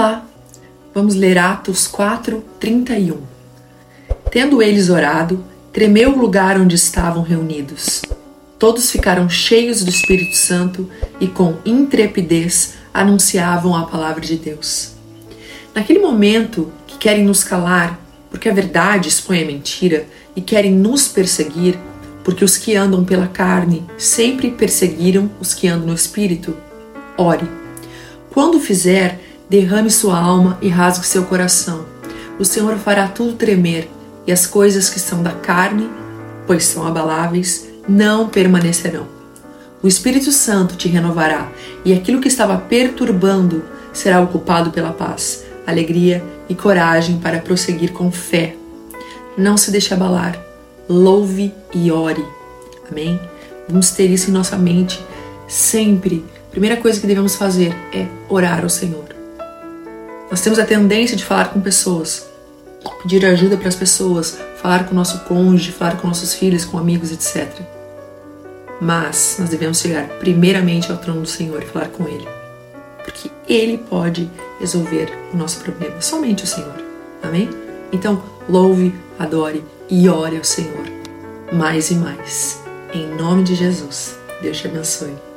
lá, vamos ler Atos 4, 31. Tendo eles orado, tremeu o lugar onde estavam reunidos. Todos ficaram cheios do Espírito Santo e com intrepidez anunciavam a palavra de Deus. Naquele momento que querem nos calar, porque a verdade expõe a mentira, e querem nos perseguir, porque os que andam pela carne sempre perseguiram os que andam no espírito, ore. Quando fizer, derrame sua alma e rasgue seu coração. O Senhor fará tudo tremer, e as coisas que são da carne, pois são abaláveis, não permanecerão. O Espírito Santo te renovará, e aquilo que estava perturbando será ocupado pela paz, alegria e coragem para prosseguir com fé. Não se deixe abalar, louve e ore. Amém? Vamos ter isso em nossa mente sempre. A primeira coisa que devemos fazer é orar ao Senhor. Nós temos a tendência de falar com pessoas, pedir ajuda para as pessoas, falar com o nosso cônjuge, falar com nossos filhos, com amigos, etc. Mas nós devemos chegar primeiramente ao trono do Senhor e falar com Ele, porque Ele pode resolver o nosso problema, somente o Senhor. Amém? Então, louve, adore e ore ao Senhor mais e mais. Em nome de Jesus, Deus te abençoe.